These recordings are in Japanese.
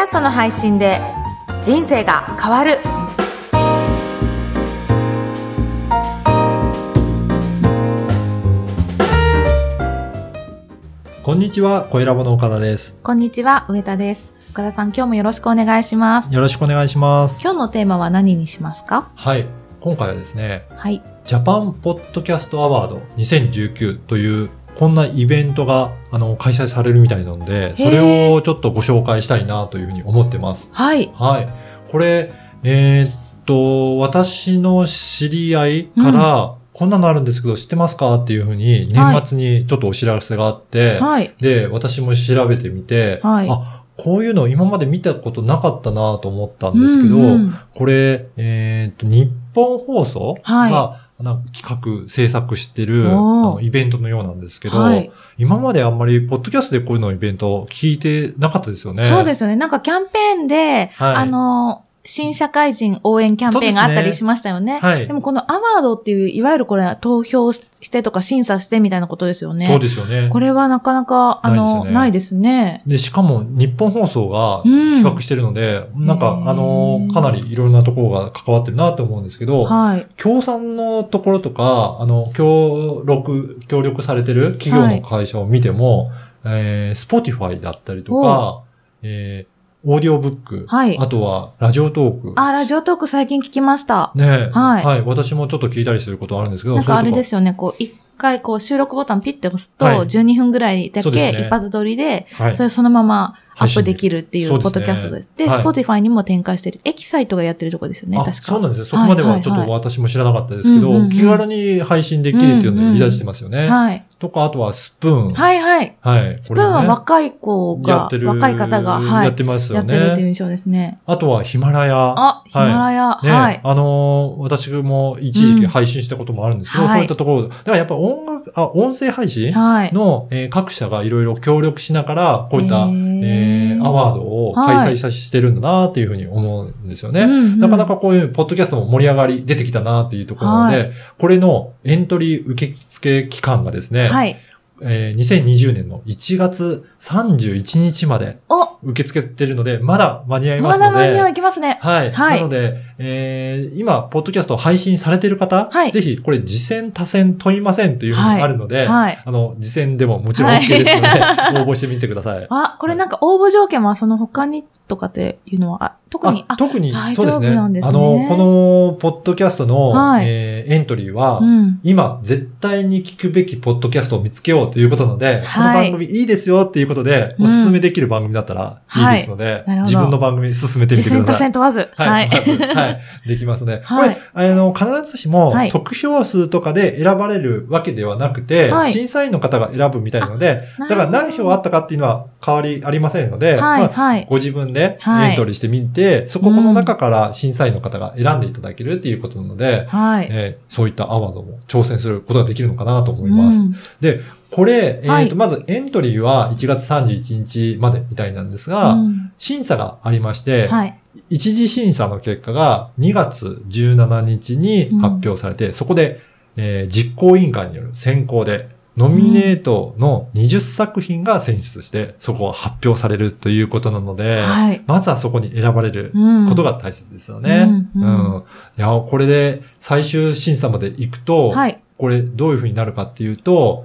ャストの配信で人生が変わるこんにちは、小ラボの岡田です。こんにちは上田です岡田さん今日もよろしくお願いしますよろしくお願いします。今日のテーマは何にしますか？はい。今回はですね、はいジャパンポッドキャストアワード2019という、こんなイベントが、あの、開催されるみたいなので、それをちょっとご紹介したいなというふうに思ってます。はい。はい。これ、えーっと、私の知り合いから、こんなのあるんですけど知ってますかっていうふうに、年末にちょっとお知らせがあって、はい。で、私も調べてみて、はい。あ、こういうの今まで見たことなかったなと思ったんですけど、うんうんこれ、えっ、と、日本放送が、はいなんか企画、制作してるあのイベントのようなんですけど、はい。今まであんまり、ポッドキャストでこういうのイベント聞いてなかったですよね。そうですよね。なんかキャンペーンで、はい。あの新社会人応援キャンペーンがあったりしましたよね。はいでもこのアワードっていう、いわゆるこれ投票してとか審査してみたいなことですよね。そうですよね。これはなかなか、あの、ないないですね。で、しかも日本放送がうん企画してるので、なんか、へーあの、かなりいろんなところが関わってるなと思うんですけど、はい。協賛のところとか、あの、協力、協力されてる企業の会社を見ても、えー、Spotify だったりとか、えー、オーディオブック、はいあとは、 Radiotalk。あ、 Radiotalk 最近聞きました。ねはいはい。私もちょっと聞いたりすることあるんですけど、。なんかあれですすよね、こう、一回こう収録ボタンピッて押すと、はい12分ぐらいだけ一発撮りで、はいそれそのままアップできるっていうポッドキャストです。で、すねはい Spotify にも展開してる、エキサイトがやってるとこですよね、あ、確か。そうなんですよ。そこまではちょっと私も知らなかったですけど、気軽に配信できるっていうのを売り出してますよね。はい。とか、あとは Spoon。はいはい。はい。スプーンはこ若い子が、若い方が、はい。やってますよね。やってるっていう印象ですね。あとはヒマラヤ。あ、ヒマラヤ、ね、はい。あのー私も一時期配信したこともあるんですけど、うんそういったところ、だからやっぱ音楽、あ、音声配信はい。の、えー各社がいろいろ協力しながら、こういった、えーアワードを開催さしてるんだなっていうふうに思うんですよね。なかなかこういうポッドキャストも盛り上がり出てきたなっていうところなので、はこれのエントリー受付期間がですね、はい。えー2020年の1月31日までお、受け付けてるので、まだ間に合いまますので、だ間にはいきますね。はい。はいなので、えー今、ポッドキャストを配信されている方、はいぜひ、これ、次戦、多戦問いませんというふうにあるので、はい。あの、次戦でももちろん OK ですので、応募してみてください。あ、これなんか応募条件はその他にとかっていうのは、あ特に、あ特に、大そうですね。丈夫なんですねあの、この、ポッドキャストの、はいえーエントリーは、うん。今、絶対に聞くべきポッドキャストを見つけようということなので、このはい番組いいですよっていうことで、うんおすすめできる番組だったらいいですので、なるほど自分の番組進めてみてください。戦問わず。はい。はい。い。できますね。はいこれ、あの、必ずしもはい、得票数とかで選ばれるわけではなくて、はい審査員の方が選ぶみたいなので、だから何票あったかっていうのは変わりありませんので、はい、まあはい。ご自分ではいエントリーしてみて、そここの中から審査員の方が選んでいただけるっていうことなので、はい。えーそういったアワードも挑戦することができるのかなと思います。うんで、これ、えっ、はいと、まずエントリーは1月31日までみたいなんですが、うん審査がありまして、はい。一次審査の結果が2月17日に発表されて、そこで、えー実行委員会による選考で、ノミネートの20作品が選出して、そこが発表されるということなので、はい。まずはそこに選ばれるうんことが大切ですよね。うんうんいや、これで最終審査まで行くと、はい。これどういうふうになるかっていうと、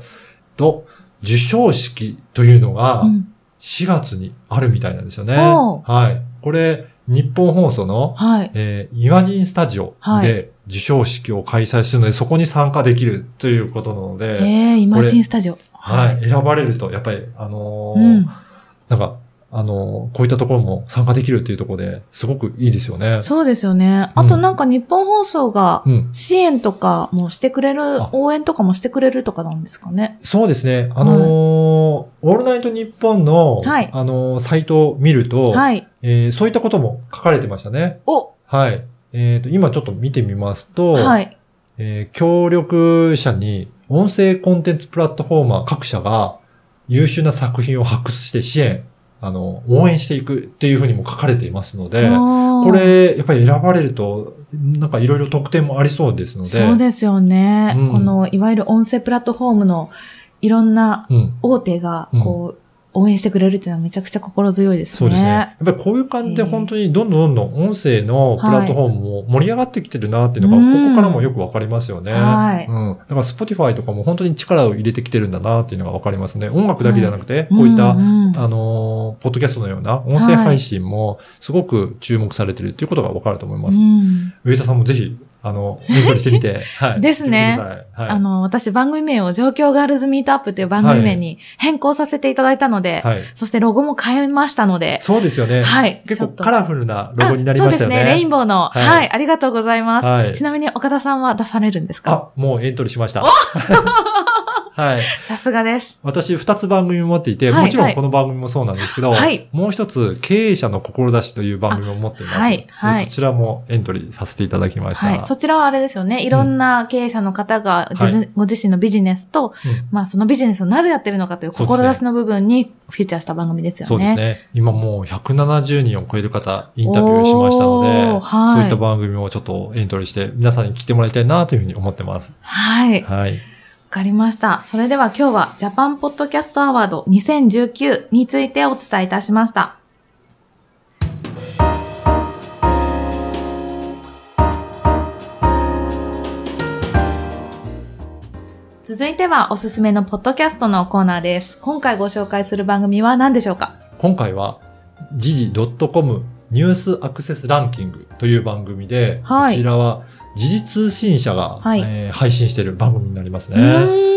と、授賞式というのがうん4月にあるみたいなんですよね。はい。これ、日本放送の、はい。えーイマジンスタジオはいで授賞式を開催するので、そこに参加できるということなので、えー、イマジンスタジオ。はい。選ばれると、やっぱり、あのーうん。なんか、あのーこういったところも参加できるっていうところで、すごくいいですよね。そうですよね。あとなんか日本放送がうん。支援とかもしてくれるあ、応援とかもしてくれるとかなんですかね？そうですね。あのーオールナイトニッポンの、はいあのーサイトを見ると、はい。えーそういったことも書かれてましたね。お、はい。えっ、と、今ちょっと見てみますと、はい。えー協力者に音声コンテンツプラットフォーマー各社が優秀な作品を発掘して支援、あの、応援していくっていうふうにも書かれていますので、ここ、れ、やっぱり選ばれると、なんかいろいろ特典もありそうですので、そうですよね。うんこの、いわゆる音声プラットフォームのいろんなうん。大手が、こう、応援してくれるっていうのはめちゃくちゃ心強いですね。そうですね。やっぱりこういう感じで本当にどんどんどんどん音声のプラットフォームも盛り上がってきてるなっていうのが、うんここからもよくわかりますよね。はいうん。だから Spotify とかも本当に力を入れてきてるんだなっていうのがわかりますね。音楽だけじゃなくて、こういった、んんあのー、ポッドキャストのような音声配信もすごく注目されてるっていうことがわかると思います。うん上田さんもぜひ、あの、エントリーしてみて、はい。ですね。はい。あの、私番組名を状況ガールズミートアップという番組名に変更させていただいたので、はい。そしてロゴも変えましたので、そうですよね。はい結構カラフルなロゴになりましたよね。あそうですね。レインボーの、はいはい、ありがとうございます、はいちなみに岡田さんは出されるんですか？あ、もうエントリーしました。はい。さすがです。私、二つ番組持っていて、はいもちろんこの番組もそうなんですけど、はいもう一つ、経営者の志という番組を持っています。あはいではいそちらもエントリーさせていただきました。はい。そちらはあれですよね。いろんな経営者の方が自分、はいご自身のビジネスと、うんまあそのビジネスをなぜやってるのかという志の部分にフューチャーした番組ですよね。そうですね。今もう170人を超える方、インタビューしましたので、はいそういった番組をちょっとエントリーして、皆さんに聞いてもらいたいなというふうに思ってます。はい。わはい。かりました。それでは今日はジャパンポッドキャストアワード2019についてお伝えいたしました。続いてはおすすめのポッドキャストのコーナーです。今回ご紹介する番組は何でしょうか？今回は、時事 .com ニュースアクセスランキングという番組で、はいこちらは時事通信社が、はいえー配信している番組になりますうね。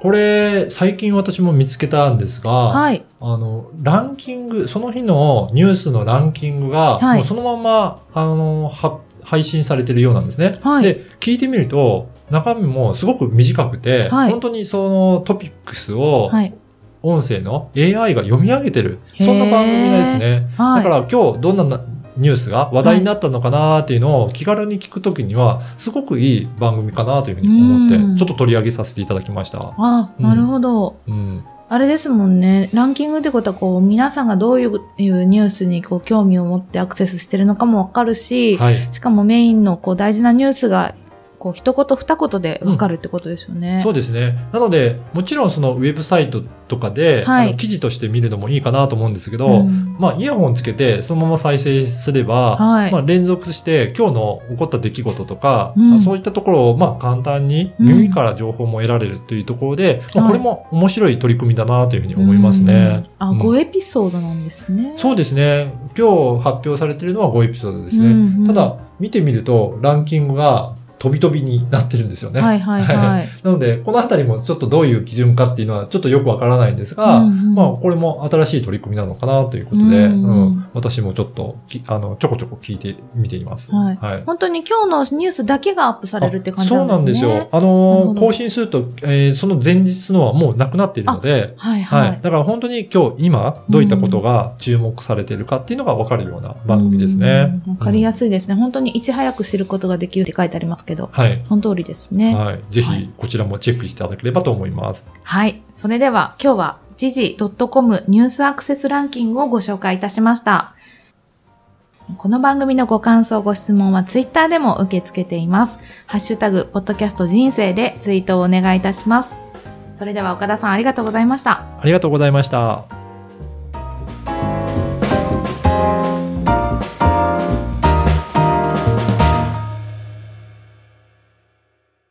これ、最近私も見つけたんですが、はい。あの、ランキング、その日のニュースのランキングが、はいもうそのまま、あの、は配信されてるようなんですね。はいで、聞いてみると、中身もすごく短くて、はい本当にそのトピックスを、はい。音声の AI が読み上げてる、そんな番組ですね。はい。だから今日どんななニュースが話題になったのかなっていうのを気軽に聞くときには、すごくいい番組かなというふうに思ってうん、ちょっと取り上げさせていただきました。あ、なるほど。うん。あれですもんね。ランキングってことは、こう、皆さんがどういういうニュースにこう興味を持ってアクセスしてるのかもわかるし、はい。しかもメインのこう大事なニュースが、こう、一言二言でわかるってことですよね。そうですね。なので、もちろんそのウェブサイトとかで、はい記事として見るのもいいかなと思うんですけど、んまあ、イヤホンつけて、そのまま再生すれば、はいまあ、連続して、今日の起こった出来事とか、うんまあそういったところを、まあ、簡単にうん耳から情報も得られるというところで、まあ、はいこれも面白い取り組みだなというふうに思いますね。うんあ、うん5エピソードなんですね。そうですね。今日発表されているのは5エピソードですね。うんうんただ、見てみると、ランキングが飛び飛びになってるんですよね。はいはいはい。なので、このあたりもちょっとどういう基準かっていうのはちょっとよくわからないんですが、うんうんまあ、これも新しい取り組みなのかなということで、うんううんん私もちょっとき、あの、ちょこちょこ聞いてみています。はいはい。本当に今日のニュースだけがアップされるって感じそうなんですね。なんですよ。あのー、更新すると、えーその前日のはもうなくなっているので、はいはい。はい。だから本当に今日、今、どういったことが注目されているかっていうのがわかるような番組ですね。うんわかりやすすいですね。本当にいち早く知ることができるって書いてありますけど、はい。その通りですね。はい。ぜはいひ、こちらもチェックしていただければと思います。はい。それでは今日は時事 .com ニュースアクセスランキングをご紹介いたしました。この番組のご感想、ご質問はツイッターでも受け付けています。ハッシュタグ、ポッドキャスト人生でツイートをお願いいたします。それでは岡田さんありがとうございました。ありがとうございました。